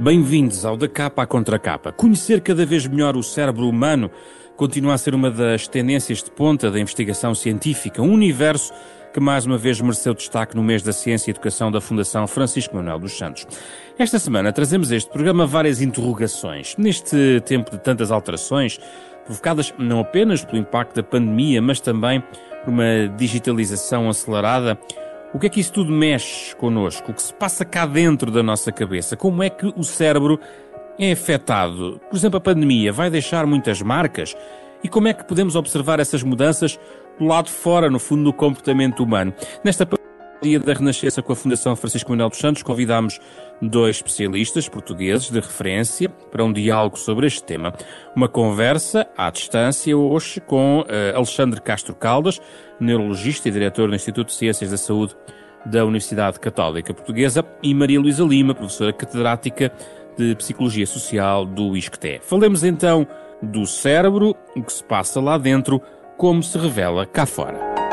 Bem-vindos ao Da Capa à Contra Capa. Conhecer cada vez melhor o cérebro humano continua a ser uma das tendências de ponta da investigação científica, um universo que mais uma vez mereceu destaque no mês da Ciência e Educação da Fundação Francisco Manuel dos Santos. Esta semana trazemos este programa várias interrogações. Neste tempo de tantas alterações, provocadas não apenas pelo impacto da pandemia, mas também por uma digitalização acelerada, o que é que isso tudo mexe connosco? O que se passa cá dentro da nossa cabeça? Como é que o cérebro é afetado? Por exemplo, a pandemia vai deixar muitas marcas? E como é que podemos observar essas mudanças do lado de fora, no fundo, do comportamento humano? Nesta Dia da Renascença com a Fundação Francisco Manuel dos Santos, convidámos dois especialistas portugueses de referência para um diálogo sobre este tema. Uma conversa à distância hoje com uh, Alexandre Castro Caldas, neurologista e diretor do Instituto de Ciências da Saúde da Universidade Católica Portuguesa, e Maria Luísa Lima, professora catedrática de Psicologia Social do ISCTE. Falemos então do cérebro, o que se passa lá dentro, como se revela cá fora.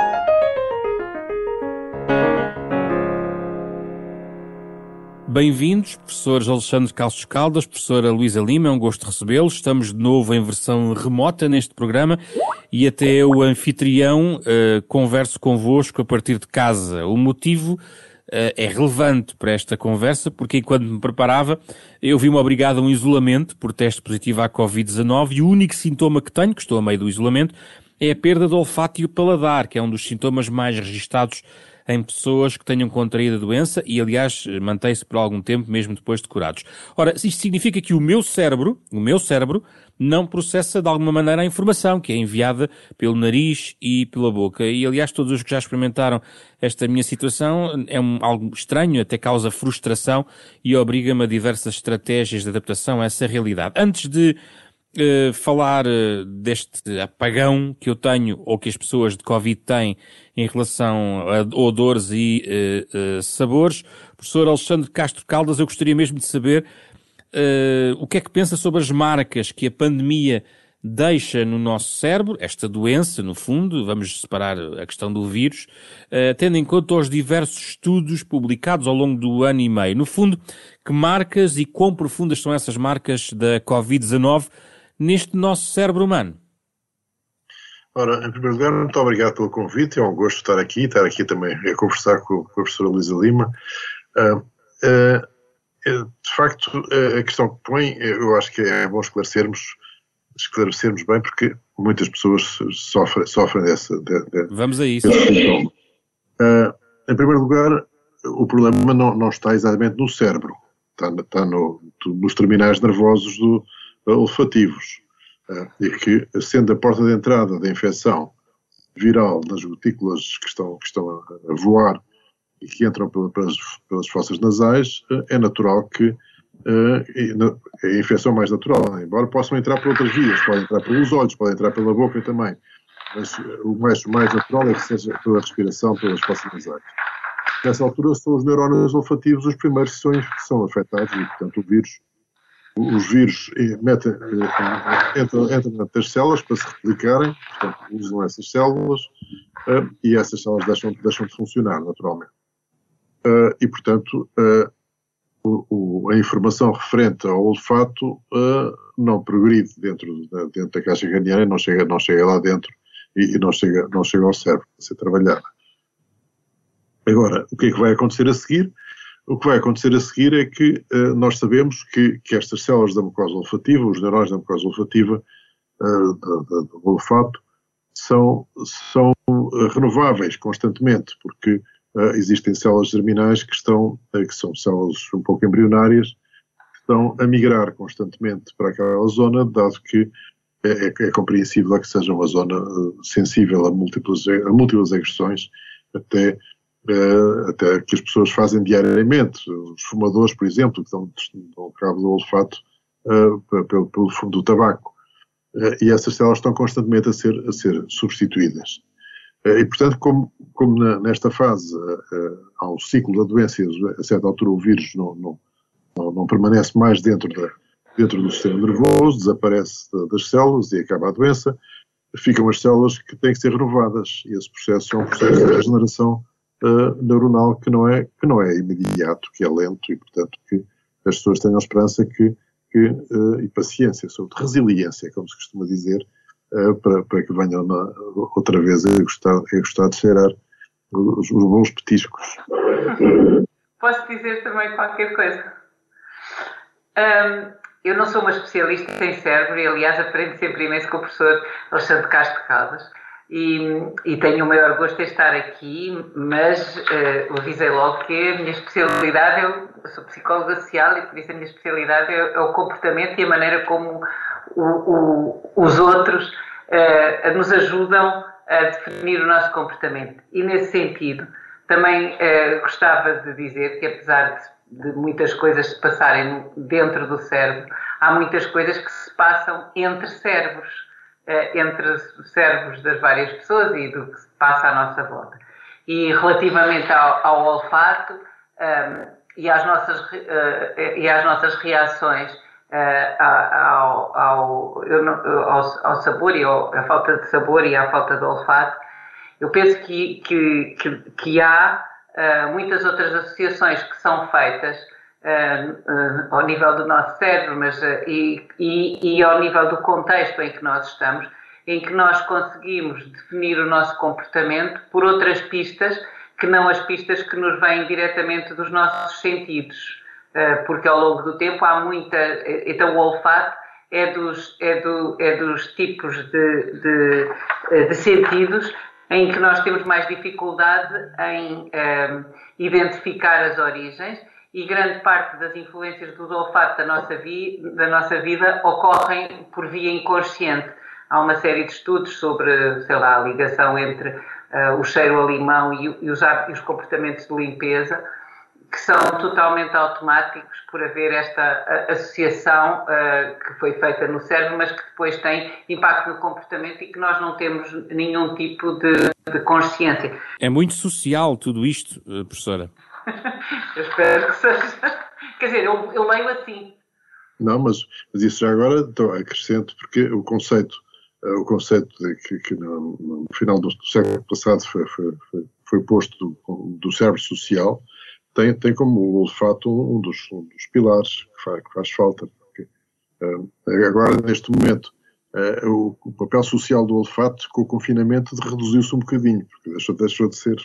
Bem-vindos, professores Alexandre Calços Caldas, professora Luísa Lima, é um gosto recebê-los. Estamos de novo em versão remota neste programa e até o anfitrião uh, converso convosco a partir de casa. O motivo uh, é relevante para esta conversa porque enquanto me preparava eu vi-me obrigado a um isolamento por teste positivo à Covid-19 e o único sintoma que tenho, que estou a meio do isolamento, é a perda do olfato e o paladar, que é um dos sintomas mais registados em pessoas que tenham contraído a doença e, aliás, mantém-se por algum tempo mesmo depois de curados. Ora, isto significa que o meu cérebro, o meu cérebro, não processa de alguma maneira a informação que é enviada pelo nariz e pela boca. E, aliás, todos os que já experimentaram esta minha situação é um, algo estranho, até causa frustração e obriga-me a diversas estratégias de adaptação a essa realidade. Antes de uh, falar uh, deste apagão que eu tenho ou que as pessoas de Covid têm em relação a odores e uh, sabores. Professor Alexandre Castro Caldas, eu gostaria mesmo de saber o que é que pensa sobre as marcas que a pandemia deixa no nosso cérebro, esta doença, no fundo, vamos separar a questão do vírus, tendo em conta os diversos estudos publicados ao longo do ano e meio. No fundo, que marcas e quão profundas são essas marcas da Covid-19 neste nosso cérebro humano? Ora, em primeiro lugar, muito obrigado pelo convite, é um gosto estar aqui, estar aqui também a conversar com, com a professora Luísa Lima. Uh, uh, de facto, a questão que põe, eu acho que é bom esclarecermos, esclarecermos bem, porque muitas pessoas sofrem, sofrem dessa. De, de, Vamos a isso. Uh, em primeiro lugar, o problema não, não está exatamente no cérebro, está, está no, nos terminais nervosos do, olfativos, eh, e que, sendo a porta de entrada da infecção viral das gotículas que estão, que estão a, voar e que entram pelas, pelas fossas nasais, eh, é natural que eh, é a infecção mais natural, embora possam entrar por outras vias, podem entrar pelos olhos, podem entrar pela boca também, mas o mais, o mais natural é que seja pela respiração, pelas fossas nasais. Nessa altura são os neurónios olfativos os primeiros que são, são afetados e, portanto, o vírus os vírus metem, eh, entram, entram nas células para se replicarem, portanto, usam essas células uh, e essas células deixam, deixam de funcionar naturalmente. Uh, e, portanto, a informação referente ao olfato não progride dentro da, dentro da caixa craniana, não chega, não chega lá dentro e, não, chega, não chega ao cérebro a ser trabalhada. Agora, o que é que vai acontecer a seguir? O que vai acontecer a seguir é que uh, nós sabemos que, que, estas células da mucosa olfativa, os neurónios da mucosa olfativa, uh, do olfato, são, são uh, renováveis constantemente, porque existem células germinais que, estão, que são células um pouco embrionárias, que estão a migrar constantemente para aquela zona, dado que é, é, é compreensível que seja uma zona sensível a múltiplas, a múltiplas agressões, até uh, até que as pessoas fazem diariamente. Os fumadores, por exemplo, que dão, dão cabo do olfato uh, pelo, pelo fumo do tabaco. Uh, e essas células estão constantemente a ser, a ser substituídas. e, portanto, como, como nesta fase há um ciclo da doença a certa altura o vírus não, não, não, não permanece mais dentro, da, dentro do sistema nervoso, desaparece das células e acaba a doença, ficam as células que têm que ser renovadas. E esse processo é um processo de regeneração uh, neuronal que não, é, que não é imediato, que é lento e, portanto, que as pessoas tenham esperança que, que uh, e paciência, sobretudo resiliência, como se costuma dizer, uh, para, para que venham na, outra vez a gostar, a gostar de cheirar os, os bons petiscos. Posso dizer também qualquer coisa? Um, eu não sou uma especialista em cérebro e, aliás, aprendo sempre imenso com o professor Alexandre Castro Caldas e, e tenho o maior gosto de estar aqui, mas uh, avisei logo que a minha especialidade, eu, sou psicóloga social e por isso a minha especialidade é, é o comportamento e a maneira como o, o, os outros uh, nos ajudam a definir o nosso comportamento. E nesse sentido, também uh, gostava de dizer que apesar de, de, muitas coisas se passarem dentro do cérebro, há muitas coisas que se passam entre cérebros, entre os cérebros das várias pessoas e do que se passa à nossa volta. E relativamente ao, ao olfato um, ehm, e, às nossas, uh, e às nossas reações ao, ao, ao, ao sabor e à falta de sabor e à falta de olfato, eu penso que, que, que, que há uh, muitas outras associações que são feitas uh, ao nível do nosso cérebro mas, e, e, e ao nível do contexto em que nós estamos, em que nós conseguimos definir o nosso comportamento por outras pistas que não as pistas que nos vêm diretamente dos nossos sentidos. Porque ao longo do tempo há muita. Então, o olfato é dos, é do, é dos tipos de, de, de sentidos em que nós temos mais dificuldade em um, identificar as origens e grande parte das influências do olfato da nossa, vi, da nossa vida ocorrem por via inconsciente. Há uma série de estudos sobre, sei lá, a ligação entre uh, o cheiro a limão e, e, os, e os comportamentos de limpeza que são totalmente automáticos por haver esta associação uh, que foi feita no cérebro, mas que depois tem impacto no comportamento e que nós não temos nenhum tipo de, de consciência. É muito social tudo isto, eh, professora. Eu espero que seja. Quer dizer, eu, eu leio assim. Não, mas, mas isso já agora então, acrescento, porque o conceito, uh, o conceito de que, que no, no, final do, século passado foi, foi, foi, foi posto do, cérebro social, tem, tem como o olfato um dos, um dos pilares que faz, que faz falta. Porque, uh, agora, neste momento, uh, o, papel social do olfato com o confinamento reduziu-se um bocadinho, porque deixou, deixou de ser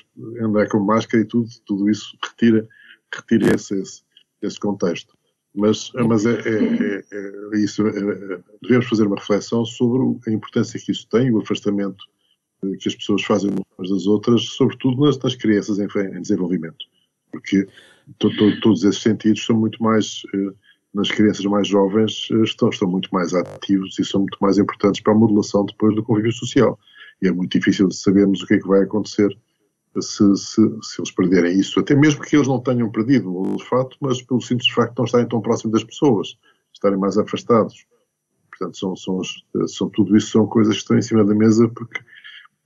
andar com máscara e tudo, tudo isso retira, retira esse, esse, esse contexto. Mas, mas é, é, é, é isso, é, devemos fazer uma reflexão sobre a importância que isso tem, o afastamento que as pessoas fazem umas das outras, sobretudo nas, nas crianças em, em desenvolvimento porque to, to, todos esses sentidos são muito mais, eh, nas crianças mais jovens, eh, estão, estão muito mais ativos e são muito mais importantes para a modulação depois do convívio social. E é muito difícil de sabermos o que é que vai acontecer se, se, se, eles perderem isso, até mesmo que eles não tenham perdido o olfato, mas pelo simples facto de não estarem tão próximos das pessoas, estarem mais afastados. Portanto, são, são, são, tudo isso são coisas que estão em cima da mesa porque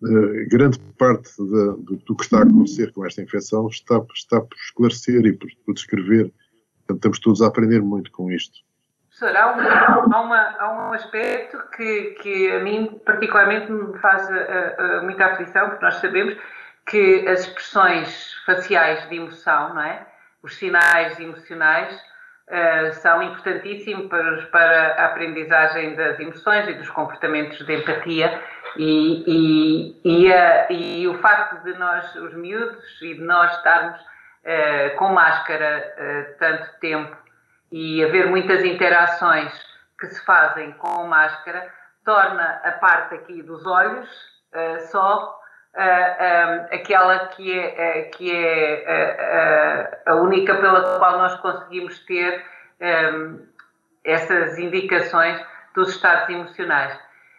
uh, grande parte do, do, que está a acontecer com esta infecção está, está por esclarecer e por, por descrever. Portanto, estamos todos a aprender muito com isto. Professor, há, um, há, uma, há um aspecto que, que a mim particularmente me faz uh, uh, muita aflição, porque nós sabemos que as expressões faciais de emoção, não é? os sinais emocionais, uh, são importantíssimos para, para, a aprendizagem das emoções e dos comportamentos de empatia e, e, e, e, o facto de nós, os miúdos, e de nós estarmos uh, com máscara uh, tanto tempo e haver muitas interações que se fazem com máscara, torna a parte aqui dos olhos uh, só um, aquela que é, que é a única pela qual nós conseguimos ter um, essas indicações dos estados emocionais.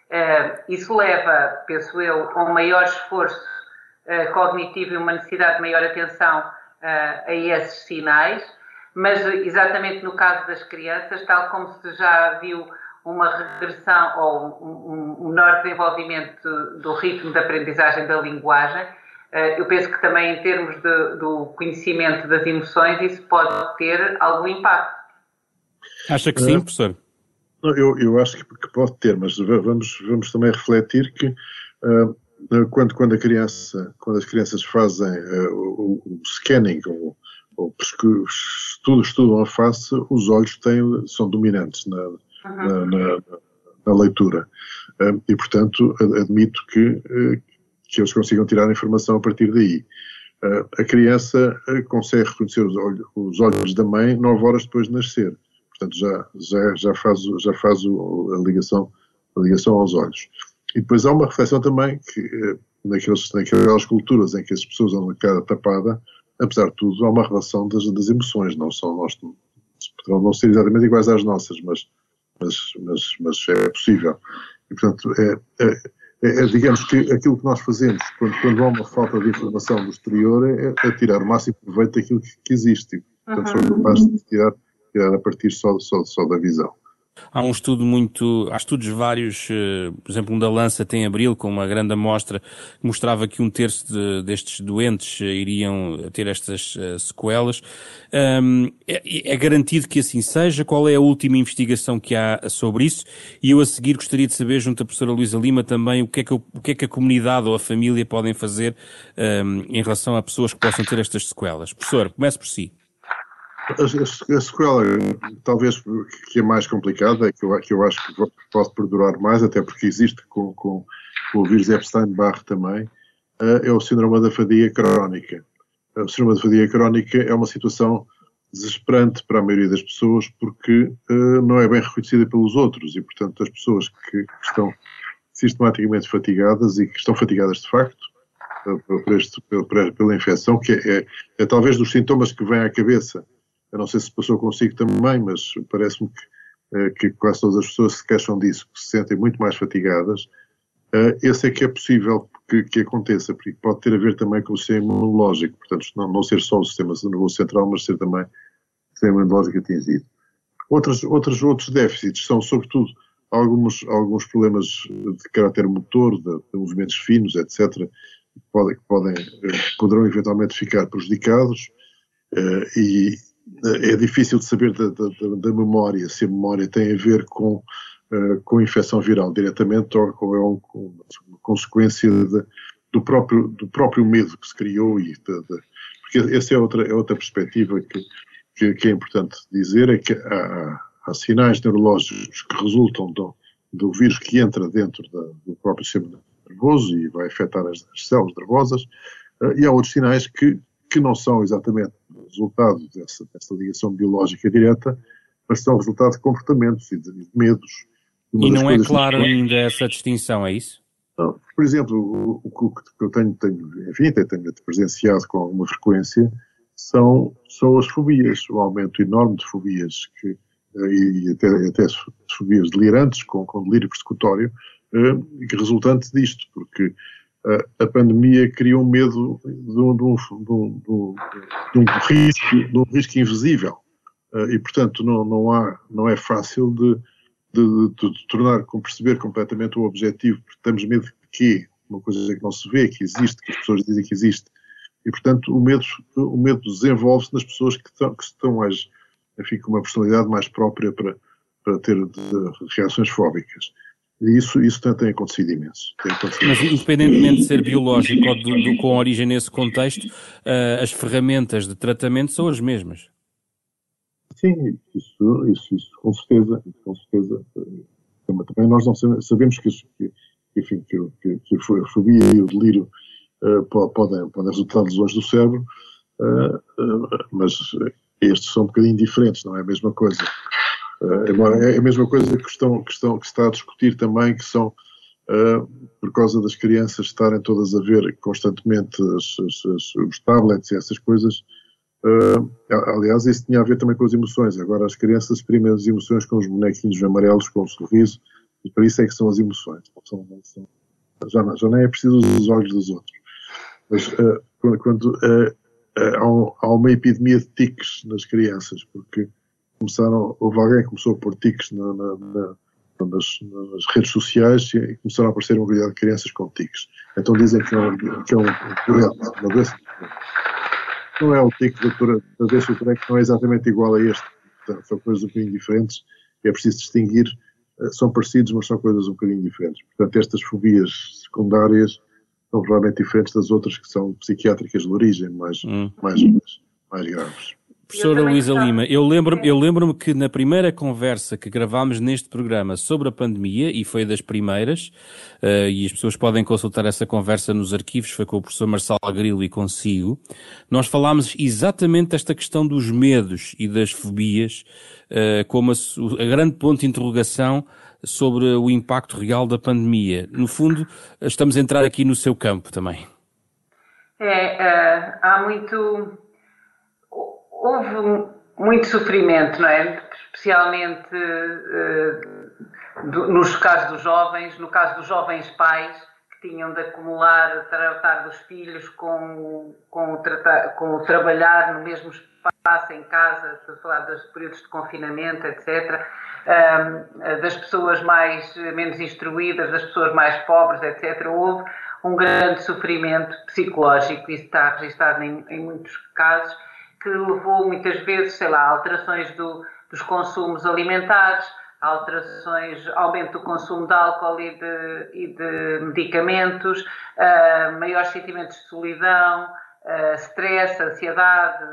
Uh, isso leva, penso eu, a um maior esforço uh, cognitivo e uma necessidade de maior atenção uh, a esses sinais, mas exatamente no caso das crianças, tal como se já viu uma regressão ou um, um menor desenvolvimento do ritmo de aprendizagem da linguagem, eu penso que também em termos de, do conhecimento das emoções isso pode ter algum impacto. Acha que sim, professor? Eu, eu acho que, pode ter, mas vamos, vamos também refletir que uh, quando, quando, a criança, quando as crianças fazem uh, o, o, scanning ou, ou estudam a face, os olhos têm, são dominantes na, uhum. na, na, na leitura. Uh, e, portanto, admito que, uh, que eles consigam tirar a informação a partir daí. A criança consegue reconhecer os olhos, os olhos, da mãe nove horas depois de nascer. Portanto, já, já, já faz, já faz a, ligação, a ligação aos olhos. E depois há uma reflexão também que, naqueles, naquelas culturas em que as pessoas andam a cara tapada, apesar de tudo, há uma relação das, das emoções, não são nós, poderão não ser exatamente iguais às nossas, mas, mas, mas, mas é possível. E, portanto, é, é, é, digamos que aquilo que nós fazemos quando, quando há uma falta de informação do exterior é, é tirar o máximo proveito daquilo que, que existe. Portanto, uhum. somos capazes de tirar, tirar a partir só, só, só da visão. Há um estudo muito, há estudos vários, eh, por exemplo, um da Lança tem abril, com uma grande amostra, que mostrava que um terço de, destes doentes eh, iriam ter estas uh, sequelas. Um, é, é, garantido que assim seja? Qual é a última investigação que há sobre isso? E eu a seguir gostaria de saber, junto à professora Luísa Lima, também o que é que, o que, é que a comunidade ou a família podem fazer um, em relação a pessoas que possam ter estas sequelas. Professor, comece por si. A, sequela, talvez que é mais complicada, que eu, que eu acho que pode perdurar mais, até porque existe com, com, com o vírus Epstein-Barr também, uh, é o síndrome da fadiga crónica. O síndrome da fadiga crónica é uma situação desesperante para a maioria das pessoas porque uh, não é bem reconhecida pelos outros e, portanto, as pessoas que, que estão sistematicamente fatigadas e que estão fatigadas de facto uh, por este, pela, pela infecção, que é, é, é talvez dos sintomas que vêm à cabeça eu não sei se passou consigo também, mas parece-me que, eh, que, quase todas as pessoas se queixam disso, que se sentem muito mais fatigadas. Uh, esse é que é possível que, que, aconteça, porque pode ter a ver também com o sistema imunológico, portanto, não, não ser só o sistema nervoso central, mas ser também o sistema imunológico atingido. Outros, outros, outros déficits são, sobretudo, alguns, alguns problemas de caráter motor, de, de movimentos finos, etc., que podem, que podem, eh, poderão eventualmente ficar prejudicados, uh, e, é difícil de saber da, da, da, memória, se a memória tem a ver com, uh, com infecção viral diretamente ou, ou é um, uma consequência de, do, próprio, do próprio medo que se criou. E de, porque essa é outra, é outra perspectiva que, que, que é importante dizer, é que há, há, sinais neurológicos que resultam do, do vírus que entra dentro do próprio sistema nervoso e vai afetar as, as células nervosas, uh, e há outros sinais que, que não são exatamente resultado dessa, dessa ligação biológica direta, mas são resultado de comportamentos e de, de medos. E não é claro ainda essa distinção, é isso? Não, por exemplo, o, o, que eu tenho, tenho, enfim, tenho presenciado com alguma frequência são, são as fobias, o aumento enorme de fobias que, eh, e até, até fobias delirantes, com, com delírio persecutório, eh, resultante disto, porque a pandemia criou medo de um, de um, de um, de um risco, de um risco invisível. Eh, e, portanto, não, não, há, não é fácil de, tornar, perceber completamente o objetivo, porque temos medo de quê? Uma coisa que não se vê, que existe, que as pessoas dizem que existe. E, portanto, o medo, o medo desenvolve-se nas pessoas que estão, que estão mais, enfim, com uma personalidade mais própria para, para ter reações fóbicas. E isso, isso tem, acontecido imenso. Tem acontecido Mas, independentemente de ser biológico ou com origem nesse contexto, uh, as ferramentas de tratamento são as mesmas. Sim, isso, isso, isso com certeza. Com certeza. Também nós não sabemos que, que, enfim, que, que, que a fobia e o delírio uh, podem, podem resultar de lesões do cérebro, uh, mas estes são um bocadinho diferentes, não é a mesma coisa. Uh, agora, é a mesma coisa que, estão, que, estão, que está a discutir também, que são, uh, por causa das crianças estarem todas a ver constantemente as, as, os tablets e essas coisas. Uh, aliás, isso tinha a ver também com as emoções. Agora, as crianças exprimem as emoções com os bonequinhos amarelos, com o um sorriso, e para isso é que são as emoções. São, são, já, já nem é preciso os olhos dos outros. Mas quando, quando há, há uma epidemia de tiques nas crianças, porque começaram, houve alguém que começou a pôr tiques na, na, na, nas, nas, redes sociais e começaram a aparecer uma quantidade de crianças com tiques. Então dizem que é um, que é um, uma doença. Não é o tique da, da doença do que não é exatamente igual a este. Portanto, são coisas um bocadinho diferentes e é preciso distinguir. Eh, são parecidos, mas são coisas um bocadinho diferentes. Portanto, estas fobias secundárias são provavelmente diferentes das outras que são psiquiátricas de origem, mais, hum. mais, mais graves. Professora Luísa Lima, eu lembro-me eu lembro que na primeira conversa que gravámos neste programa sobre a pandemia, e foi das primeiras, uh, e as pessoas podem consultar essa conversa nos arquivos, foi com o professor Marcelo Grilo e consigo, nós falámos exatamente desta questão dos medos e das fobias, uh, como a, a grande ponto de interrogação sobre o impacto real da pandemia. No fundo, estamos a entrar aqui no seu campo também. É, uh, há muito houve muito sofrimento, não é? Especialmente uh, do, nos casos dos jovens, no caso dos jovens pais que tinham de acumular, tratar dos filhos com, com, tratar, com trabalhar no mesmo espaço em casa, estou falar dos períodos de confinamento, etc. Um, das pessoas mais menos instruídas, das pessoas mais pobres, etc. Houve um grande sofrimento psicológico, isso está registado em, em muitos casos que levou muitas vezes, sei lá, alterações do, dos consumos alimentares, alterações, aumento do consumo de álcool e de, e de medicamentos, uh, maiores sentimentos de solidão, uh, stress, ansiedade,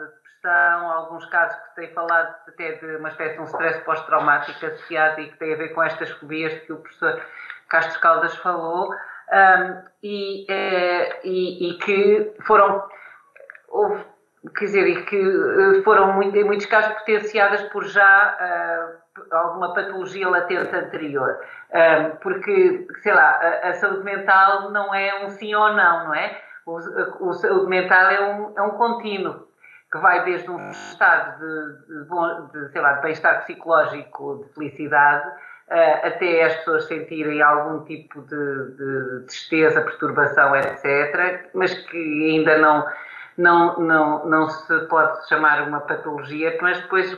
depressão, alguns casos que têm falado até de uma espécie de um stress pós-traumático associado e que tem a ver com estas fobias que o professor Castro Caldas falou, um, e, uh, e, e, que foram. Houve quer dizer, e que eh, foram muito, em muitos casos potenciadas por já uh, alguma patologia latente anterior. Uh, porque, sei lá, a, a, saúde mental não é um sim ou não, não é? O, o saúde mental é um, é um contínuo que vai desde um estado de, de, de sei lá, de bem-estar psicológico, de felicidade, uh, até as pessoas sentirem algum tipo de, de tristeza, perturbação, etc., mas que ainda não não, não, não se pode chamar uma patologia, mas depois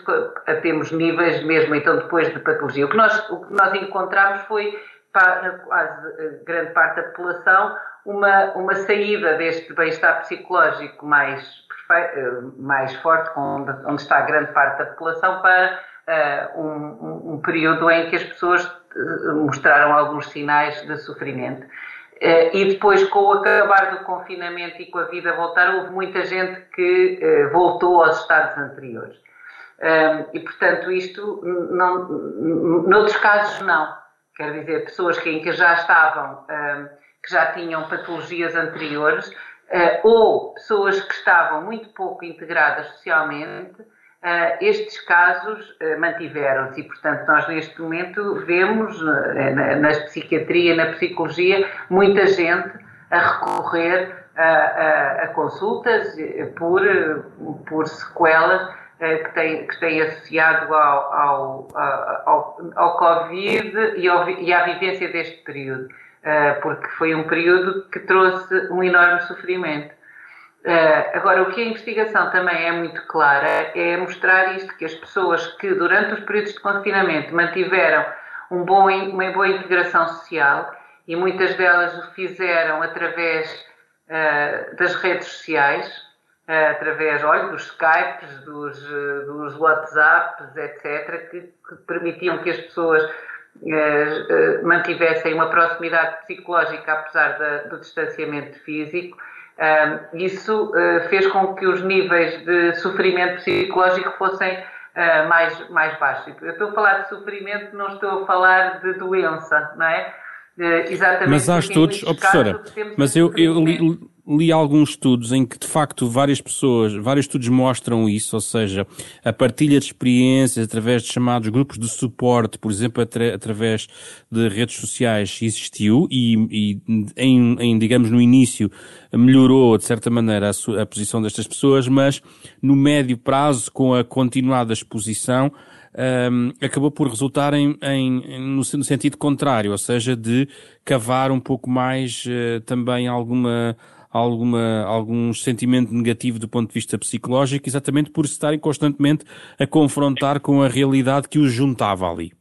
temos níveis mesmo, então depois de patologia. O que nós, o que nós encontramos foi, para quase grande parte da população, uma, uma saída deste bem-estar psicológico mais, mais forte, onde, está grande parte da população, para uh, um, um período em que as pessoas eh, mostraram alguns sinais de sofrimento. Uh, e depois, com o acabar do confinamento e com a vida voltar, houve muita gente que uh, voltou aos estados anteriores. E, portanto, isto, não, noutros casos, não. Quer dizer, pessoas que, em que já estavam, que já tinham patologias anteriores, ou pessoas que estavam muito pouco integradas socialmente, Uh, estes casos uh, mantiveram-se e, portanto, nós neste momento vemos uh, na, na, psiquiatria, na psicologia, muita gente a recorrer a, a, consultas por, por sequelas que têm, que têm associado ao, ao, ao, ao Covid e, ao, e, à vivência deste período, porque foi um período que trouxe um enorme sofrimento. Uh, agora, o que a investigação também é muito clara é mostrar isto, que as pessoas que durante os períodos de confinamento mantiveram um bom, uma boa integração social e muitas delas o fizeram através uh, das redes sociais, uh, através olha, dos Skypes, dos, dos WhatsApps, etc., que, que, permitiam que as pessoas mantivessem uma proximidade psicológica apesar da, do distanciamento físico isso uh, fez com que os níveis de sofrimento psicológico fossem uh, mais, mais baixos. Eu estou a falar de sofrimento, não estou a falar de doença, não é? Uh, exatamente. Mas há estudos, oh, professora, mas eu, eu li, li alguns estudos em que, de facto, várias pessoas, vários estudos mostram isso, ou seja, a partilha de experiências através de chamados grupos de suporte, por exemplo, atra através de redes sociais, existiu e, e em, em, digamos, no início melhorou, de certa maneira, a, a posição destas pessoas, mas no médio prazo, com a continuada exposição, um, acabou por resultar em, em, no, no, sentido contrário, ou seja, de cavar um pouco mais uh, também alguma alguma, algum sentimento negativo do ponto de vista psicológico, exatamente por estarem constantemente a confrontar com a realidade que os juntava ali.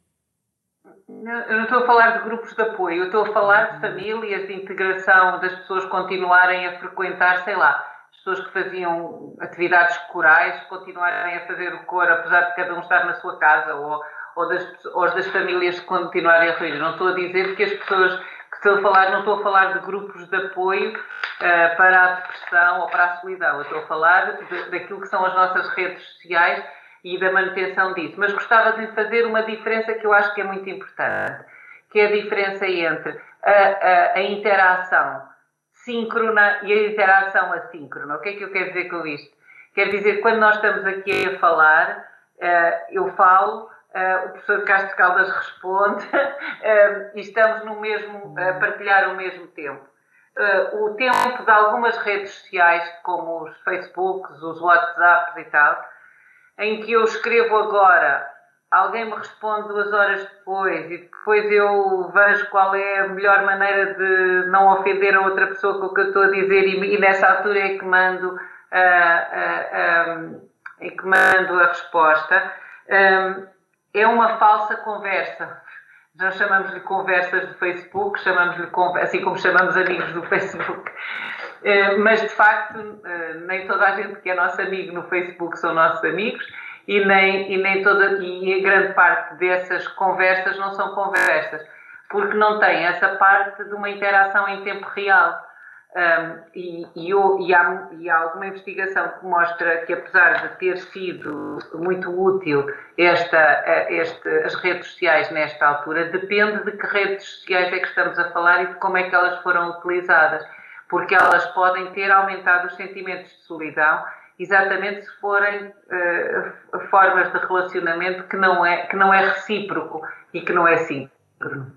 Eu não estou a falar de grupos de apoio, eu estou a falar de famílias, de integração, das pessoas continuarem a frequentar, sei lá, as pessoas que faziam atividades corais continuarem a fazer o coro, apesar de cada um estar na sua casa, ou, ou, das, ou das famílias continuarem a reunir. Não estou a dizer que as pessoas estou a falar, não estou a falar de grupos de apoio uh, para a depressão ou para a solidão, estou a falar de, daquilo que são as nossas redes sociais e da manutenção disso. Mas gostava de fazer uma diferença que eu acho que é muito importante, que é a diferença entre a, a, a interação síncrona e a interação assíncrona. O que é que eu quero dizer com isto? Quer dizer quando nós estamos aqui a falar, uh, eu falo, uh, o professor Castro Caldas responde uh, e estamos no mesmo, a partilhar o mesmo tempo. o tempo de algumas redes sociais, como os Facebooks, os WhatsApps e tal, em que eu escrevo agora, alguém me responde duas horas depois e depois eu vejo qual é a melhor maneira de não ofender a outra pessoa com o que eu estou a dizer e, e nessa altura é que mando, uh, uh, é que mando a resposta. Um, é uma falsa conversa. Nós chamamos-lhe conversas do Facebook, chamamos-lhe assim como chamamos amigos do Facebook. Uh, mas de facto, uh, nem toda a gente que é nosso amigo no Facebook são nossos amigos e nem, e nem toda e grande parte dessas conversas não são conversas, porque não tem essa parte de uma interação em tempo real. Um, e, e, e, há, e, há, alguma investigação que mostra que, apesar de ter sido muito útil esta, este, as redes sociais nesta altura, depende de que redes sociais é que estamos a falar e de como é que elas foram utilizadas, porque elas podem ter aumentado os sentimentos de solidão exatamente se forem uh, formas de relacionamento que não, é, que não é recíproco e que não é síncrono.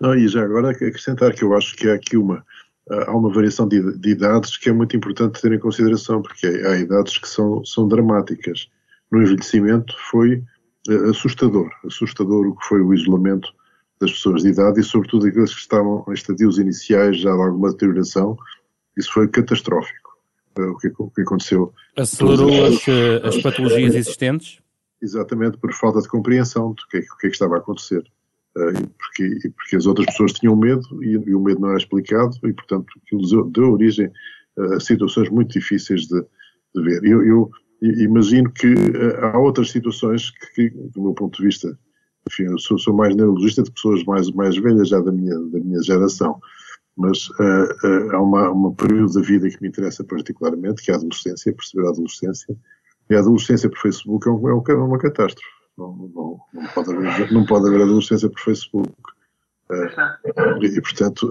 Não, e já agora acrescentar que eu acho que há aqui uma, há uma variação de, de, idades que é muito importante ter em consideração, porque há idades que são, são dramáticas. No envelhecimento foi uh, assustador, assustador o que foi o isolamento das pessoas de idade e sobretudo aqueles que estavam em estadios iniciais já de alguma deterioração, isso foi catastrófico o que, o que aconteceu. Acelerou as, eh, as, patologias existentes? Exatamente, por falta de compreensão do que, é que, é que estava a acontecer. Uh, porque, porque as outras pessoas tinham medo e, e, o medo não era explicado e, portanto, aquilo deu origem a situações muito difíceis de, de ver. Eu, eu, imagino que uh, há outras situações que, que, do meu ponto de vista, enfim, eu sou, sou mais neurologista de pessoas mais, mais velhas já da minha, da minha geração, mas uh, uh, há uma, uma período da vida que me interessa particularmente, que é a adolescência, perceber a adolescência. E a adolescência por Facebook é, um, é, é uma catástrofe. Não, não, não, pode haver, não pode haver adolescência por Facebook. Uh, e, portanto,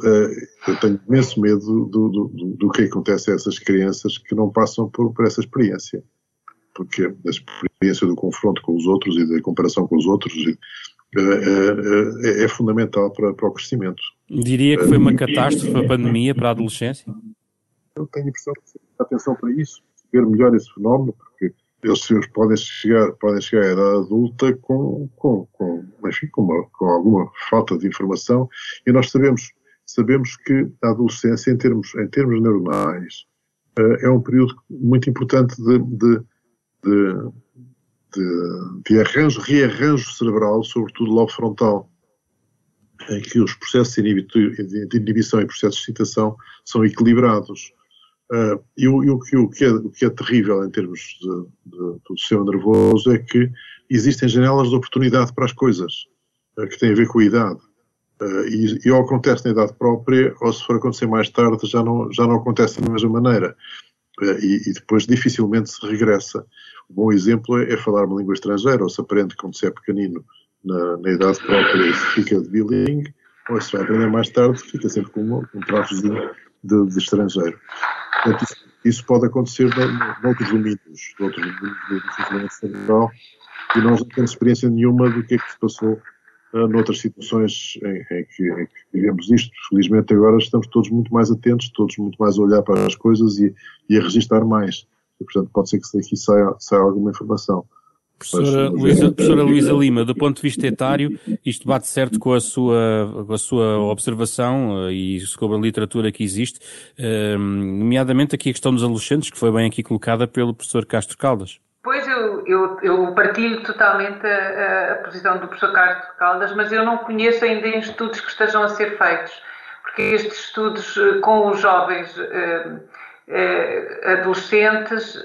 eu tenho imenso medo do, do, do, do, que acontece a essas crianças que não passam por, por essa experiência. Porque a experiência do confronto com os outros e da comparação com os outros é, é, é fundamental para, para o crescimento. Diria que foi uma catástrofe a pandemia para a adolescência? Eu tenho a impressão que atenção para isso, ver melhor esse fenómeno, porque eles podem chegar, podem chegar à idade adulta com, com, com, enfim, com, uma, com alguma falta de informação e nós sabemos, sabemos que a adolescência, em termos, em termos neuronais, é um período muito importante de, de, de, de, de arranjo, rearranjo cerebral, sobretudo logo frontal em que os processos de inibição e processos de excitação são equilibrados. Uh, e, o, e o, que, o, que é, o, que é, terrível em termos de, de, do sistema nervoso é que existem janelas de oportunidade para as coisas, uh, que têm a ver com a idade. Uh, e, e ou acontece na idade própria, ou se for acontecer mais tarde, já não, já não acontece da mesma maneira. E, e, depois dificilmente se regressa. Um bom exemplo é, é falar uma língua estrangeira, ou se aprende quando se é pequenino na, na idade própria se fica de bilingue, ou se vai aprender mais tarde, fica sempre com um, um traçozinho de, de, estrangeiro. Portanto, isso, isso, pode acontecer noutros domínios, noutros domínios do funcionamento cerebral, e nós não temos experiência nenhuma do que é que se passou uh, noutras situações em, em, que, em, que, vivemos isto. Felizmente agora estamos todos muito mais atentos, todos muito mais a olhar para as coisas e, e a registrar mais. E, portanto, pode ser que daqui saia, saia alguma informação. Professora Luísa, professora Luísa Lima, do ponto de vista etário, isto bate certo com a sua, com a sua observação eh, e sobre a literatura que existe, eh, nomeadamente aqui a questão dos adolescentes, que foi bem aqui colocada pelo professor Castro Caldas. Pois, eu, eu, eu partilho totalmente a, a, posição do professor Castro Caldas, mas eu não conheço ainda em estudos que estejam a ser feitos, porque estes estudos eh, com os jovens eh, eh, adolescentes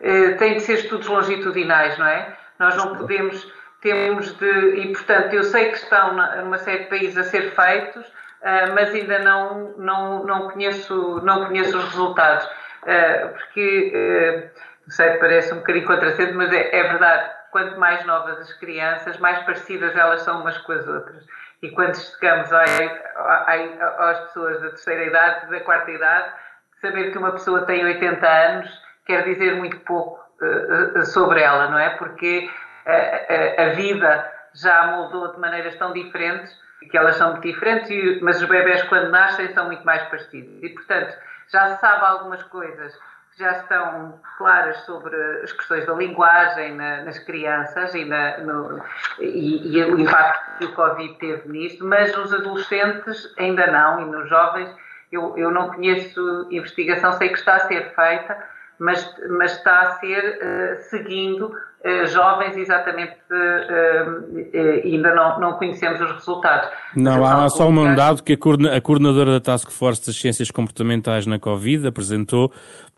eh, têm de ser estudos longitudinais, não é? Nós não podemos, temos de, e portanto eu sei que estão numa série de países a ser feitos, uh, mas ainda não, não, não, conheço, não conheço os resultados. Uh, porque, não sei, parece um bocadinho contrassenso, mas é, é verdade, quanto mais novas as crianças, mais parecidas elas são umas com as outras. E quando chegamos às pessoas da terceira idade, da quarta idade, saber que uma pessoa tem 80 anos quer dizer muito pouco uh, sobre ela, não é? Porque a, a, a, vida já a moldou de maneiras tão diferentes que elas são muito diferentes, e, mas os bebés quando nascem são muito mais parecidos. E, portanto, já se sabe algumas coisas que já estão claras sobre as questões da linguagem na, nas crianças e, na, no, e, e, o impacto que o Covid teve nisto, mas nos adolescentes ainda não, e nos jovens eu, eu não conheço investigação, sei que está a ser feita, mas, mas está a ser uh, seguindo uh, jovens exatamente uh, ainda não, não conhecemos os resultados. Não, há só um dado que a, coordenadora da Task Force das Ciências Comportamentais na Covid apresentou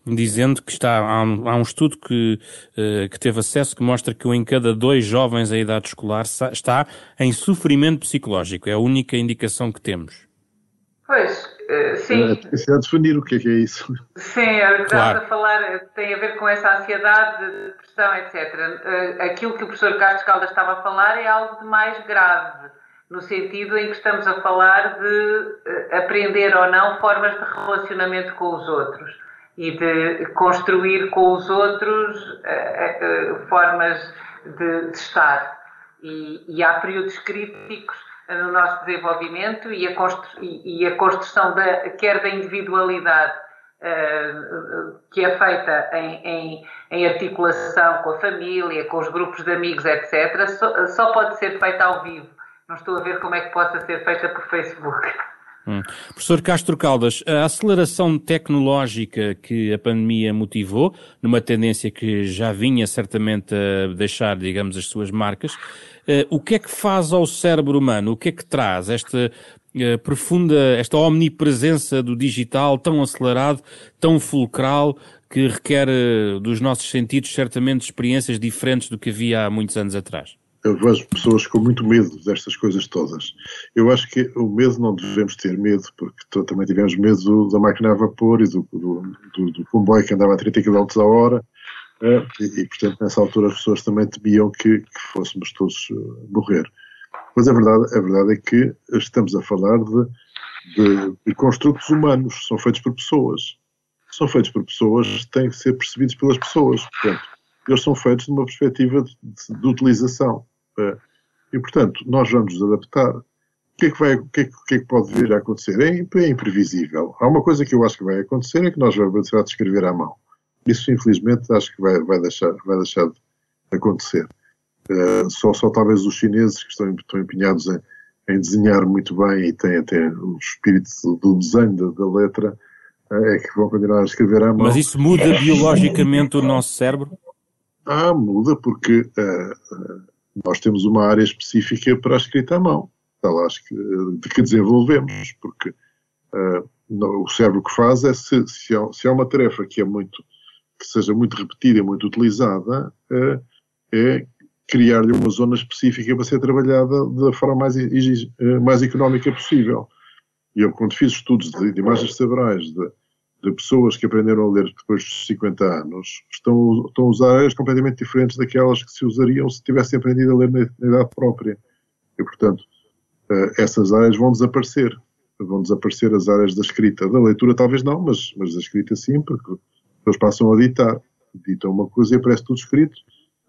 dizendo que está, há um, há um estudo que, que teve acesso que mostra que um em cada dois jovens em idade escolar está em sofrimento psicológico. É a única indicação que temos. Pois, eh, sim. É, definir o que é, que é isso. Sim, é o que claro. estamos a falar eh, tem a ver com essa ansiedade, depressão, etc. Eh, aquilo que o professor Castro Caldas estava a falar é algo de mais grave, no sentido em que estamos a falar de aprender ou não formas de relacionamento com os outros e de construir com os outros formas de, de estar. E, e há períodos críticos no nosso desenvolvimento e a, construção da, quer da individualidade uh, que é feita em, em, em, articulação com a família, com os grupos de amigos, etc., só, só, pode ser feita ao vivo. Não estou a ver como é que possa ser feita por Facebook. Hum. Professor Castro Caldas, a aceleração tecnológica que a pandemia motivou, numa tendência que já vinha certamente a deixar, digamos, as suas marcas, Uh, o que é que faz ao cérebro humano? O que é que traz esta uh, profunda, esta omnipresença do digital tão acelerado, tão fulcral, que requer uh, dos nossos sentidos certamente experiências diferentes do que havia há muitos anos atrás? Eu vejo pessoas com muito medo destas coisas todas. Eu acho que o medo não devemos ter medo, porque também tivemos medo da máquina a vapor e do, do, do, do comboio que andava a 30 km a hora é, e, e, portanto, nessa altura as pessoas também temiam que, que fôssemos todos uh, morrer. Mas a verdade, a verdade é que estamos a falar de, de, de construtos humanos, são feitos por pessoas. São feitos por pessoas, têm que ser percebidos pelas pessoas. Portanto, eles são feitos de uma perspectiva de, de utilização. É. E, portanto, nós vamos nos adaptar. O que é que, vai, o que, é que, o que, é que pode vir a acontecer? É, é imprevisível. Há uma coisa que eu acho que vai acontecer, é que nós vamos escrever à mão. Isso, infelizmente, acho que vai, vai, deixar, vai deixar de acontecer. Uh, só, só talvez os chineses que estão, estão empenhados em, em desenhar muito bem e têm até o espírito do desenho da, da letra, uh, é que vão continuar a escrever à mão. Mas isso muda biologicamente o nosso cérebro? Ah, muda porque uh, nós temos uma área específica para a escrita à mão, de que desenvolvemos, porque o cérebro que faz é se, se, há, se há uma tarefa que é muito que seja muito repetida e muito utilizada, é, é criar-lhe uma zona específica para ser trabalhada da forma mais, mais económica possível. E eu, quando fiz estudos de, de imagens cerebrais de, de, pessoas que aprenderam a ler depois dos 50 anos, estão, estão a usar áreas completamente diferentes daquelas que se usariam se tivessem aprendido a ler na, na idade própria. E, portanto, uh, essas áreas vão desaparecer. Vão desaparecer as áreas da escrita. Da leitura talvez não, mas, mas da escrita sim, porque eles passam a ditar. Ditam uma coisa e aparece tudo escrito.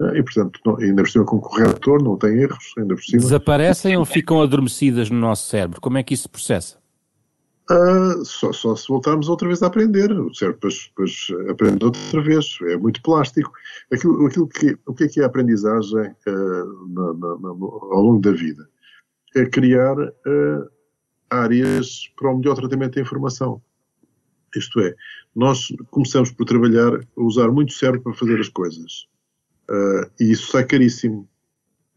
Eh, e, portanto, não, ainda por cima com corretor, não tem erros, ainda por cima. Desaparecem ou ficam adormecidas no nosso cérebro? Como é que isso se processa? Uh, só, só, se voltarmos outra vez a aprender, o cérebro depois, depois aprende outra vez, é muito plástico. Aquilo, aquilo que, o que é que é a aprendizagem uh, na, na, na, ao longo da vida? É criar uh, áreas para o melhor tratamento da informação. Isto é, nós começamos por trabalhar, usar muito cérebro para fazer as coisas. Uh, e isso sai caríssimo.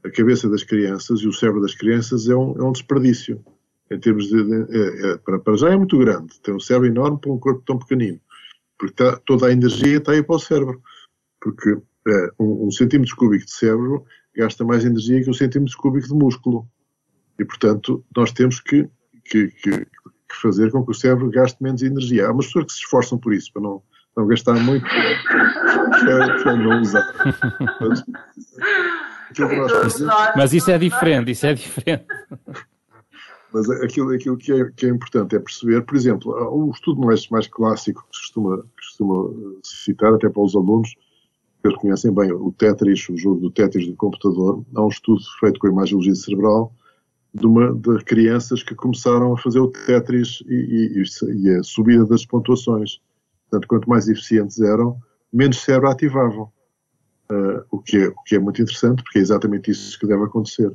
A cabeça das crianças e o cérebro das crianças é um, é um desperdício. Em termos de. é, é, para, para já é muito grande. Tem um cérebro enorme para um corpo tão pequenino. Porque tá, toda a energia está aí para o cérebro. Porque é, um, um centímetro cúbico de cérebro gasta mais energia que um centímetro cúbico de músculo. E, portanto, nós temos que que, que, que, fazer com que o cérebro gaste menos energia. Há umas pessoas que se esforçam por isso, para não, não gastar muito, para não usar. Mas, Mas isso é diferente, isso é diferente. Mas aquilo, aquilo que, é, que é importante é perceber, por exemplo, um estudo mais, mais clássico que costuma, costuma citar até para os alunos, que eles conhecem bem, o Tetris, o jogo do Tetris do computador, há um estudo feito com a imagiologia cerebral de, uma, de crianças que começaram a fazer o Tetris e, e, e a subida das pontuações. Portanto, quanto mais eficientes eram, menos cérebro ativavam. Uh, o, que é, o que é muito interessante, porque é exatamente isso que deve acontecer.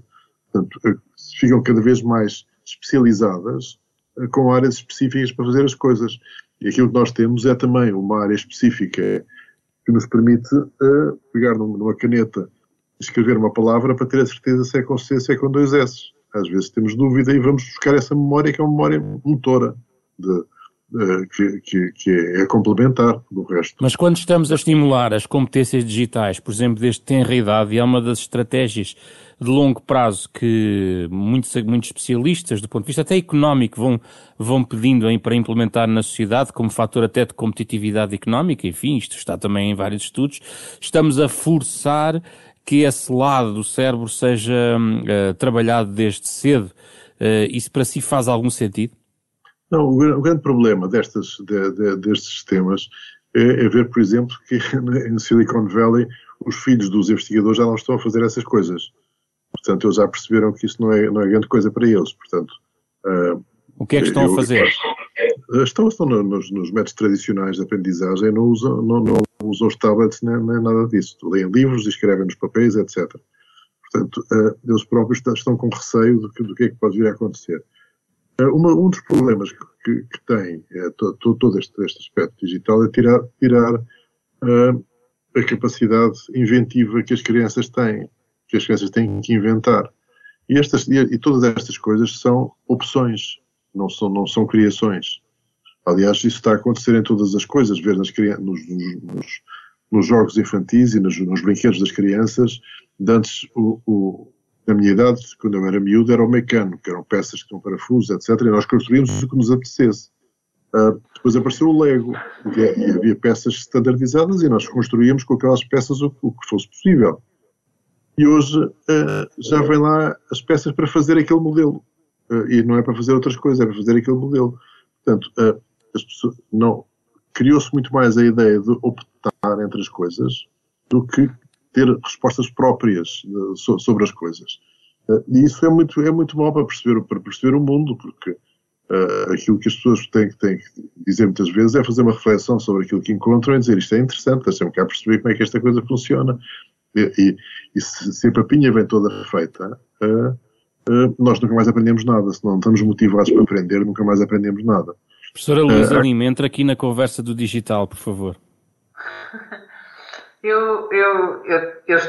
Portanto, uh, ficam cada vez mais especializadas uh, com áreas específicas para fazer as coisas. E aquilo que nós temos é também uma área específica que nos permite pegar numa caneta escrever uma palavra para ter a certeza se é com C, se é com dois S. Às vezes temos dúvida e vamos buscar essa memória que é uma memória motora de, eh, que, que, que, é complementar do resto. Mas quando estamos a estimular as competências digitais, por exemplo, desde tenra idade, é uma das estratégias de longo prazo que muitos, muitos especialistas, do ponto de vista até económico, vão, vão pedindo para implementar na sociedade, como fator até de competitividade económica, enfim, isto está também em vários estudos, estamos a forçar que esse lado do cérebro seja uh, trabalhado desde cedo. Uh, isso para si faz algum sentido? Não, o, grande problema destas, de, de, destes sistemas é, é, ver, por exemplo, que em Silicon Valley os filhos dos investigadores já não estão a fazer essas coisas. Portanto, eles já perceberam que isso não é, não é grande coisa para eles. Portanto, uh, o que é que estão eu, a fazer? Estão, estão nos, nos, métodos tradicionais de aprendizagem, não usam, não, não usam os tablets nem, nem nada disso. Leem livros, escrevem nos papéis, etc. Portanto, uh, eles próprios estão com receio do que, do que é que pode vir a acontecer. Eh, uma, um dos problemas que, que tem é, todo, este, este, aspecto digital é tirar, tirar uh, a capacidade inventiva que as crianças têm, que as crianças têm que inventar. E, estas, e, e todas estas coisas são opções, não são, não são criações. Aliás, isso está a acontecer em todas as coisas, ver nas, nos, nos, nos jogos infantis e nos, nos, brinquedos das crianças. Antes, o na minha idade, quando eu era miúdo, era o mecano, que eram peças com parafusos, etc. E nós construímos o que nos apetecesse. Uh, depois apareceu o Lego, e, e, havia peças standardizadas e nós construíamos com aquelas peças o, o que fosse possível. E hoje uh, já vem lá as peças para fazer aquele modelo. Uh, e não é para fazer outras coisas, é para fazer aquele modelo. Portanto, as pessoas, não, criou-se muito mais a ideia de optar entre as coisas do que ter respostas próprias uh, sobre as coisas. Uh, e isso é muito, é muito mal para perceber, para perceber o mundo, porque uh, aquilo que as pessoas têm, têm que dizer muitas vezes é fazer uma reflexão sobre aquilo que encontram e dizer isto é interessante, deixa-me cá perceber como é que esta coisa funciona. E, e, e se, se, a papinha vem toda feita, nós nunca mais aprendemos nada. Se não estamos motivados para aprender, nunca mais aprendemos nada. Professora Luísa uh, Lima, entra aqui na conversa do digital, por favor. Eu, eu, eu, eu,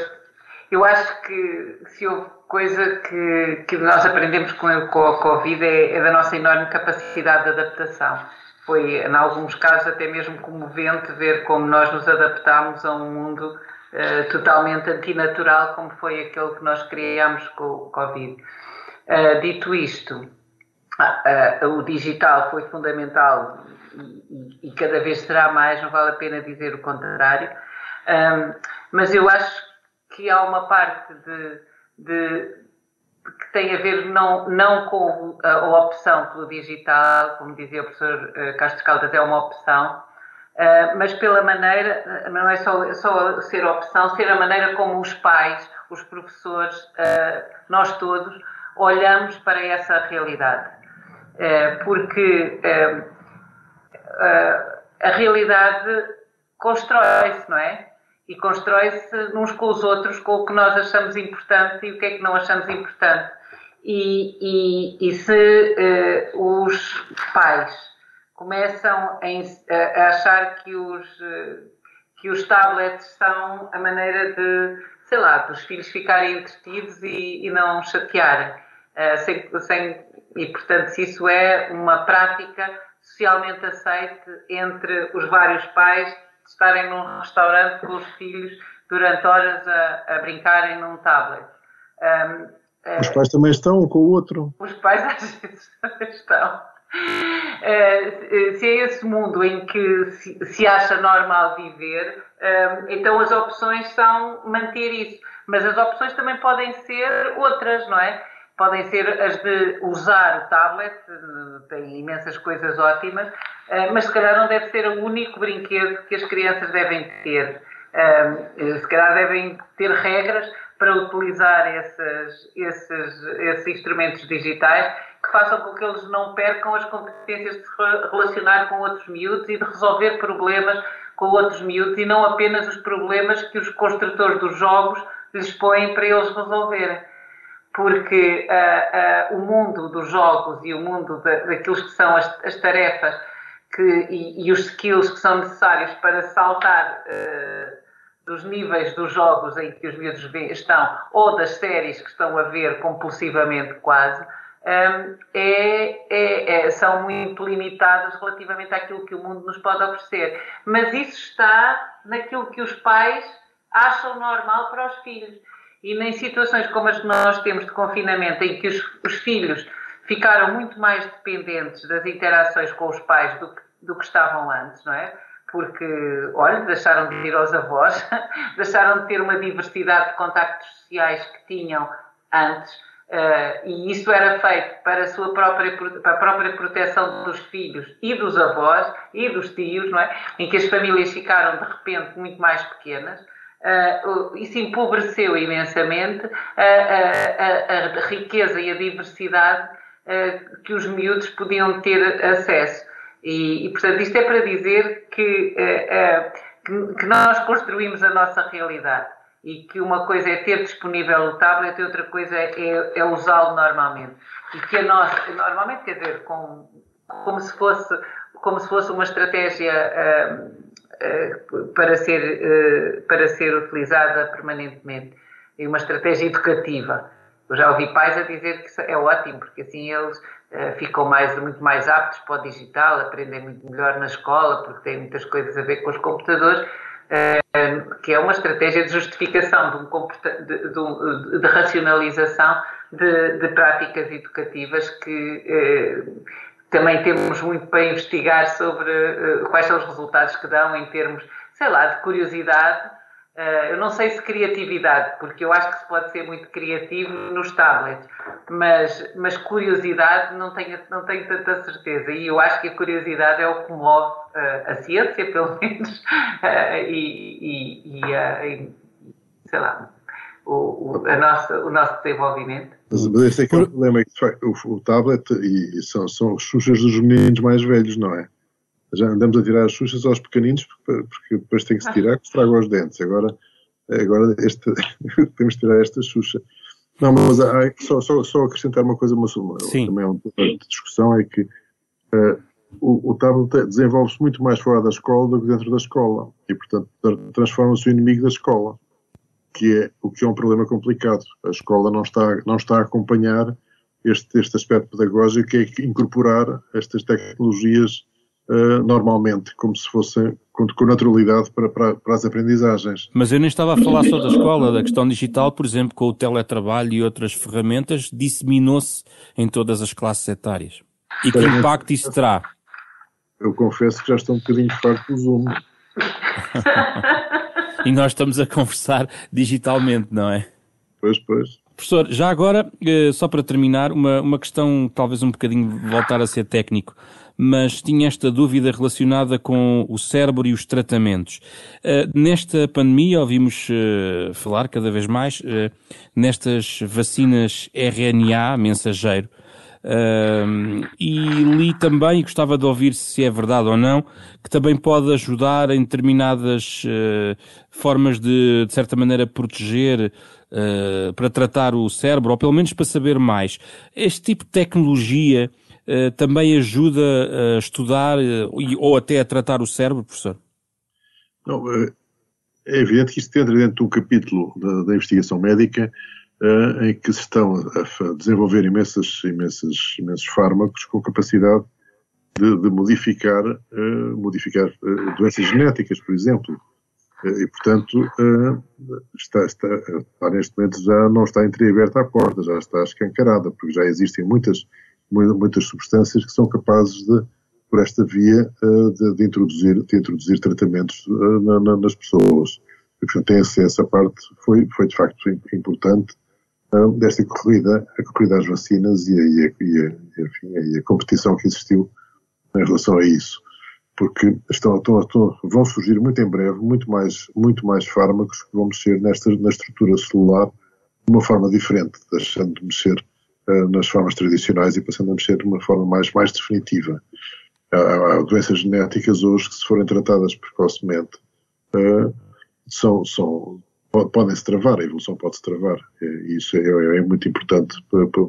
eu acho que se houve coisa que, que nós aprendemos com, com a Covid é, é da nossa enorme capacidade de adaptação. Foi, em alguns casos, até mesmo comovente ver como nós nos adaptámos a um mundo uh, totalmente antinatural, como foi aquele que nós criámos com o Covid. Uh, dito isto, uh, o digital foi fundamental e, e, cada vez será mais, não vale a pena dizer o contrário. Um, mas eu acho que há uma parte de, de, que tem a ver não, não com a, a, opção pelo digital, como dizia o professor uh, Castro Caldas, é uma opção, uh, mas pela maneira, não é só, só ser opção, ser a maneira como os pais, os professores, uh, nós todos, olhamos para essa realidade. porque a realidade constrói-se, não é? E constrói-se uns com os outros com o que nós achamos importante e o que é que não achamos importante. E, e, e se uh, os pais começam a, a, achar que os, uh, que os tablets são a maneira de, sei lá, dos filhos ficarem entretidos e, e não chatearem, uh, sem, sem, e portanto, se isso é uma prática socialmente aceite entre os vários pais estarem num restaurante com os filhos durante horas a, a brincarem num tablet. Um, Os pais também estão um com o outro. Os pais às vezes estão. Uh, se é esse mundo em que se, se acha normal viver, uh, então as opções são manter isso. Mas as opções também podem ser outras, não é? Podem ser as de usar o tablet, tem imensas coisas ótimas, uh, mas se calhar não deve ser o único brinquedo que as crianças devem ter. se calhar devem ter regras para utilizar esses, esses, esses instrumentos digitais que façam com que eles não percam as competências de se relacionar com outros miúdos e de resolver problemas com outros miúdos e não apenas os problemas que os construtores dos jogos lhes põem para eles resolverem. Porque uh, uh, o mundo dos jogos e o mundo da, daquilo que são as, as tarefas que, e, e, os skills que são necessários para saltar uh, dos níveis dos jogos em que os miúdos estão ou das séries que estão a ver compulsivamente quase, é, é, é, são muito limitadas relativamente àquilo que o mundo nos pode oferecer. Mas isso está naquilo que os pais acham normal para os filhos. E em situações como as que nós temos de confinamento, em que os, os filhos ficaram muito mais dependentes das interações com os pais do que, do que estavam antes, não é? Porque, olha, deixaram de ir aos avós, deixaram de ter uma diversidade de contactos sociais que tinham antes Uh, e isso era feito para a sua própria, para a própria proteção dos filhos e dos avós e dos tios, não é? em que as famílias ficaram de repente muito mais pequenas. Uh, isso empobreceu imensamente a, a, a, riqueza e a diversidade uh, que os miúdos podiam ter acesso. E, e, portanto, isto é para dizer que, que, que nós construímos a nossa realidade e que uma coisa é ter disponível o tablet e outra coisa é, é, usá-lo normalmente. E que a nossa, normalmente, quer dizer, com, como, se fosse, como se fosse uma estratégia uh, uh, para, ser, uh, para ser utilizada permanentemente e uma estratégia educativa. Eu já ouvi pais a dizer que isso é ótimo, porque assim eles ficam mais, muito mais aptos para o digital, aprendem muito melhor na escola, porque têm muitas coisas a ver com os computadores que é uma estratégia de justificação, de, um de, de, racionalização de, práticas educativas que eh, também temos muito para investigar sobre eh, quais são os resultados que dão em termos, sei lá, de curiosidade Uh, eu não sei se criatividade, porque eu acho que se pode ser muito criativo nos tablets, mas, mas curiosidade não tenho, não tenho tanta certeza. E eu acho que a curiosidade é o que move uh, a ciência, pelo menos, uh, e, e, e, sei lá, o, o, a nossa, o nosso desenvolvimento. Mas, mas esse é que é o problema, é que o, o tablet e, são, são os xuxas dos meninos mais velhos, não é? já andamos a tirar as xuxas aos pequeninos porque, porque depois tem que se tirar que estraga os dentes. Agora, agora este, temos que tirar esta xuxa. Não, mas há, só, só, só acrescentar uma coisa, uma, Sim. também é um ponto de discussão, é que uh, o, o tablet desenvolve-se muito mais fora da escola do que dentro da escola e, portanto, transforma-se o inimigo da escola, que é o que é um problema complicado. A escola não está, não está a acompanhar este, este aspecto pedagógico, que é incorporar estas tecnologias uh, normalmente, como se fosse com, com naturalidade para, para, para, as aprendizagens. Mas eu nem estava a falar só da escola, da questão digital, por exemplo, com o teletrabalho e outras ferramentas, disseminou-se em todas as classes etárias. E que impacto isso terá? Eu confesso que já estou um bocadinho farto do Zoom. e nós estamos a conversar digitalmente, não é? Pois, pois. Professor, já agora, eh, só para terminar, uma, uma questão talvez um bocadinho voltar a ser técnico mas tinha esta dúvida relacionada com o cérebro e os tratamentos. Uh, nesta pandemia ouvimos uh, falar cada vez mais nestas vacinas RNA mensageiro. E li também, e gostava de ouvir se é verdade ou não, que também pode ajudar em determinadas formas de, de certa maneira, proteger para tratar o cérebro, ou pelo menos para saber mais. Este tipo de tecnologia eh, também ajuda a estudar eh, ou até a tratar o cérebro, professor? Não, é evidente que isto entra dentro de um capítulo da, da investigação médica uh, em que se estão a desenvolver imensas, imensas, imensos fármacos com capacidade de, de modificar, uh, modificar uh, doenças genéticas, por exemplo. E, portanto, está, está, está, neste momento já não está entreaberta a porta, já está escancarada, porque já existem muitas, muitas substâncias que são capazes de, por esta via, de, de introduzir, de introduzir tratamentos na, na, nas pessoas. E, portanto, essa, essa parte foi, foi de facto importante desta corrida, a corrida às vacinas e a, e a, e a, enfim, a competição que existiu em relação a isso porque estão, estão, estão, vão surgir muito em breve muito mais, muito mais fármacos que vão mexer nesta, na estrutura celular de uma forma diferente, deixando de mexer uh, nas formas tradicionais e passando a mexer de uma forma mais, mais definitiva. Há, há doenças genéticas hoje que, se forem tratadas precocemente, uh, são, são, podem-se travar, a evolução pode-se travar. E isso é, é muito importante para, para,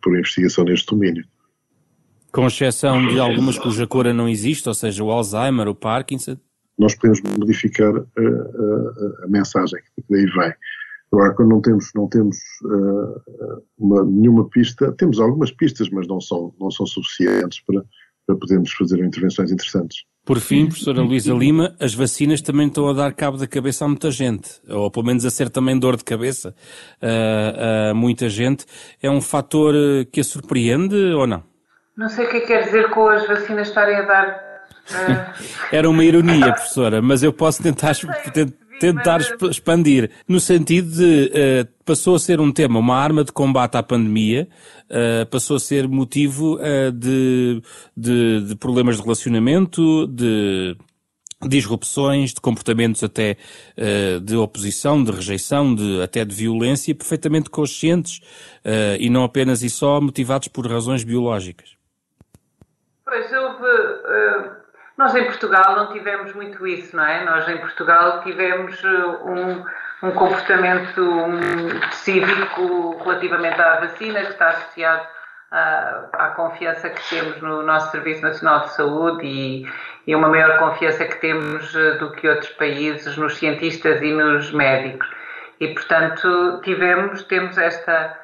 para a investigação neste domínio. Com exceção de algumas cuja cura não existe, ou seja, o Alzheimer, o Parkinson? Nós podemos modificar a, a, a mensagem que daí vem. Agora, quando não temos, não temos uh, uma, nenhuma pista, temos algumas pistas, mas não são, não são suficientes para, para podermos fazer intervenções interessantes. Por fim, professora Luísa Lima, as vacinas também estão a dar cabo da cabeça a muita gente, ou pelo menos a ser também dor de cabeça a muita gente. É um fator que a surpreende ou não? Não sei o que é que quer dizer com as vacinas estarem a dar. Uh... Era uma ironia, professora, mas eu posso tentar, tentar expandir, no sentido de uh, passou a ser um tema, uma arma de combate à pandemia, uh, passou a ser motivo uh, de, de, de, problemas de relacionamento, de disrupções, de comportamentos até de oposição, de rejeição, de, até de violência, perfeitamente conscientes e não apenas e só motivados por razões biológicas. Pois houve. Uh, nós em Portugal não tivemos muito isso, não é? Nós em Portugal tivemos uh, um, um comportamento cívico relativamente à vacina que está associado à, à, confiança que temos no nosso Serviço Nacional de Saúde e, e uma maior confiança que temos uh, do que outros países nos cientistas e nos médicos. E, portanto, tivemos, temos esta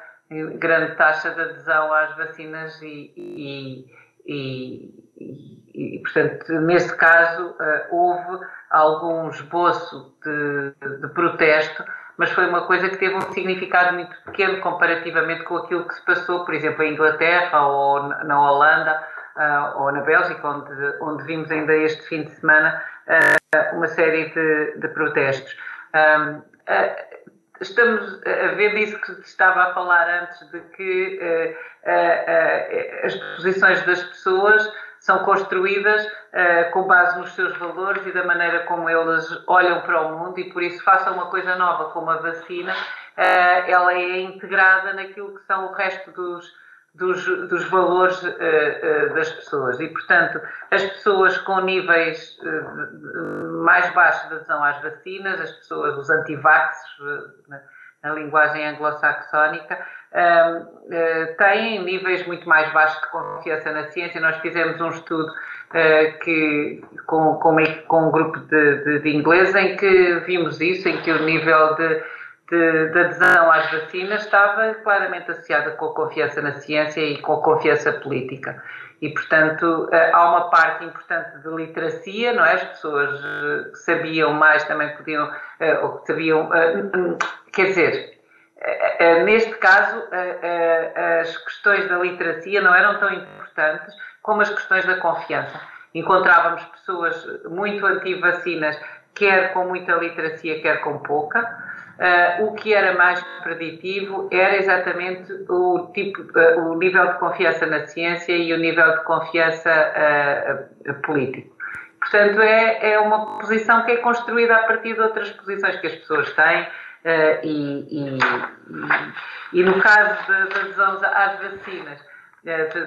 grande taxa de adesão às vacinas e, e e, e, portanto, nesse caso, uh, houve algum esboço de, de, protesto, mas foi uma coisa que teve um significado muito pequeno comparativamente com aquilo que se passou, por exemplo, em Inglaterra ou na Holanda uh, ou na Bélgica, onde, onde vimos ainda este fim de semana uh, uma série de, de protestos. Estamos a ver disso que estava a falar antes, de que as posições das pessoas são construídas com base nos seus valores e da maneira como elas olham para o mundo e por isso façam uma coisa nova como a vacina, ela é integrada naquilo que são o resto dos, dos, dos valores uh, uh, das pessoas. E, portanto, as pessoas com níveis uh, mais baixos de adesão às vacinas, as pessoas, os antivaxes, na, na, linguagem anglo-saxónica, têm níveis muito mais baixos de confiança na ciência. Nós fizemos um estudo que, com, com, com um grupo de, de, de ingleses em que vimos isso, em que o nível de de, de, adesão às vacinas estava claramente associada com a confiança na ciência e com a confiança política. E, portanto, eh, há uma parte importante de literacia, não é? As pessoas eh, que sabiam mais também podiam, eh, ou que sabiam, quer dizer, neste caso, as questões da literacia não eram tão importantes como as questões da confiança. Encontrávamos pessoas muito anti-vacinas, quer com muita literacia, quer com pouca Uh, o que era mais preditivo era exatamente o, tipo, uh, o nível de confiança na ciência e o nível de confiança uh, político. Portanto, é, é uma posição que é construída a partir de outras posições que as pessoas têm e, e, e, no caso das adesões às vacinas,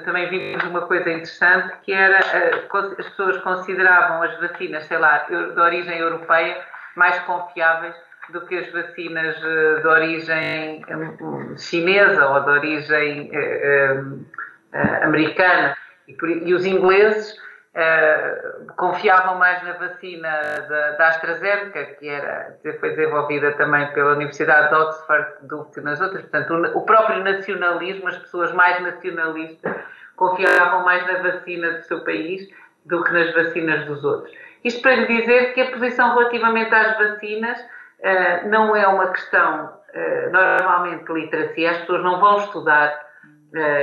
também vimos uma coisa interessante que era as pessoas consideravam as vacinas, sei lá, de origem europeia mais confiáveis do que as vacinas de origem hum, chinesa ou de origem uh, uh, americana. E, por, e, os ingleses uh, confiavam mais na vacina da, da, AstraZeneca, que era, foi desenvolvida também pela Universidade de Oxford, do que nas outras. Portanto, o, o próprio nacionalismo, as pessoas mais nacionalistas, confiavam mais na vacina do seu país do que nas vacinas dos outros. Isto para lhe dizer que a posição relativamente às vacinas uh, não é uma questão uh, normalmente de literacia. As pessoas não vão estudar,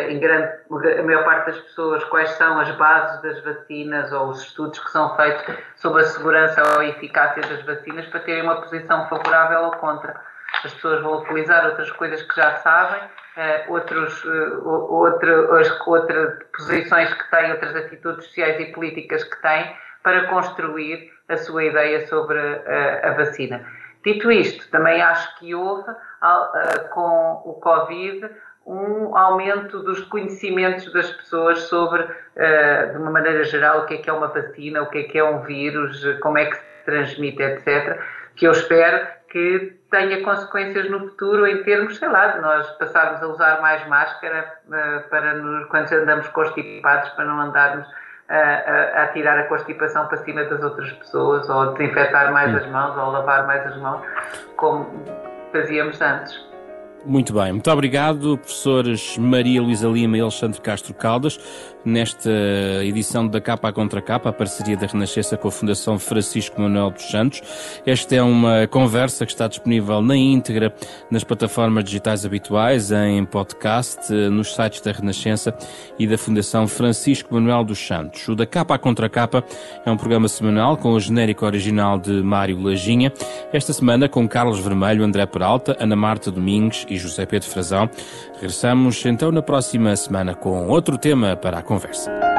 em grande, a maior parte das pessoas, quais são as bases das vacinas ou os estudos que são feitos sobre a segurança ou a eficácia das vacinas para terem uma posição favorável ou contra. As pessoas vão utilizar outras coisas que já sabem, outros, outras, outras posições que têm, outras atitudes sociais e políticas que têm, para construir a sua ideia sobre a, a vacina. Dito isto, também acho que houve, com o Covid, um aumento dos conhecimentos das pessoas sobre, de uma maneira geral, o que é que é uma vacina, o que é que é um vírus, como é que se transmite, etc., que eu espero que tenha consequências no futuro em termos, sei lá, de nós passarmos a usar mais máscara para nos, quando andamos constipados, para não andarmos a, a, tirar a constipação para cima das outras pessoas, ou desinfetar mais as mãos, ou lavar mais as mãos, como fazíamos antes. Muito bem, muito obrigado, professores Maria Luísa Lima e Alexandre Castro Caldas, nesta edição da Capa Contra Capa, a parceria da Renascença com a Fundação Francisco Manuel dos Santos. Esta é uma conversa que está disponível na íntegra nas plataformas digitais habituais, em podcast, nos sites da Renascença e da Fundação Francisco Manuel dos Santos. O da Capa Contra Capa é um programa semanal com o genérico original de Mário Lajinha, esta semana com Carlos Vermelho, André Peralta, Ana Marta Domingues e José Pedro Frazão. Regressamos então na próxima semana com outro tema para a conversa.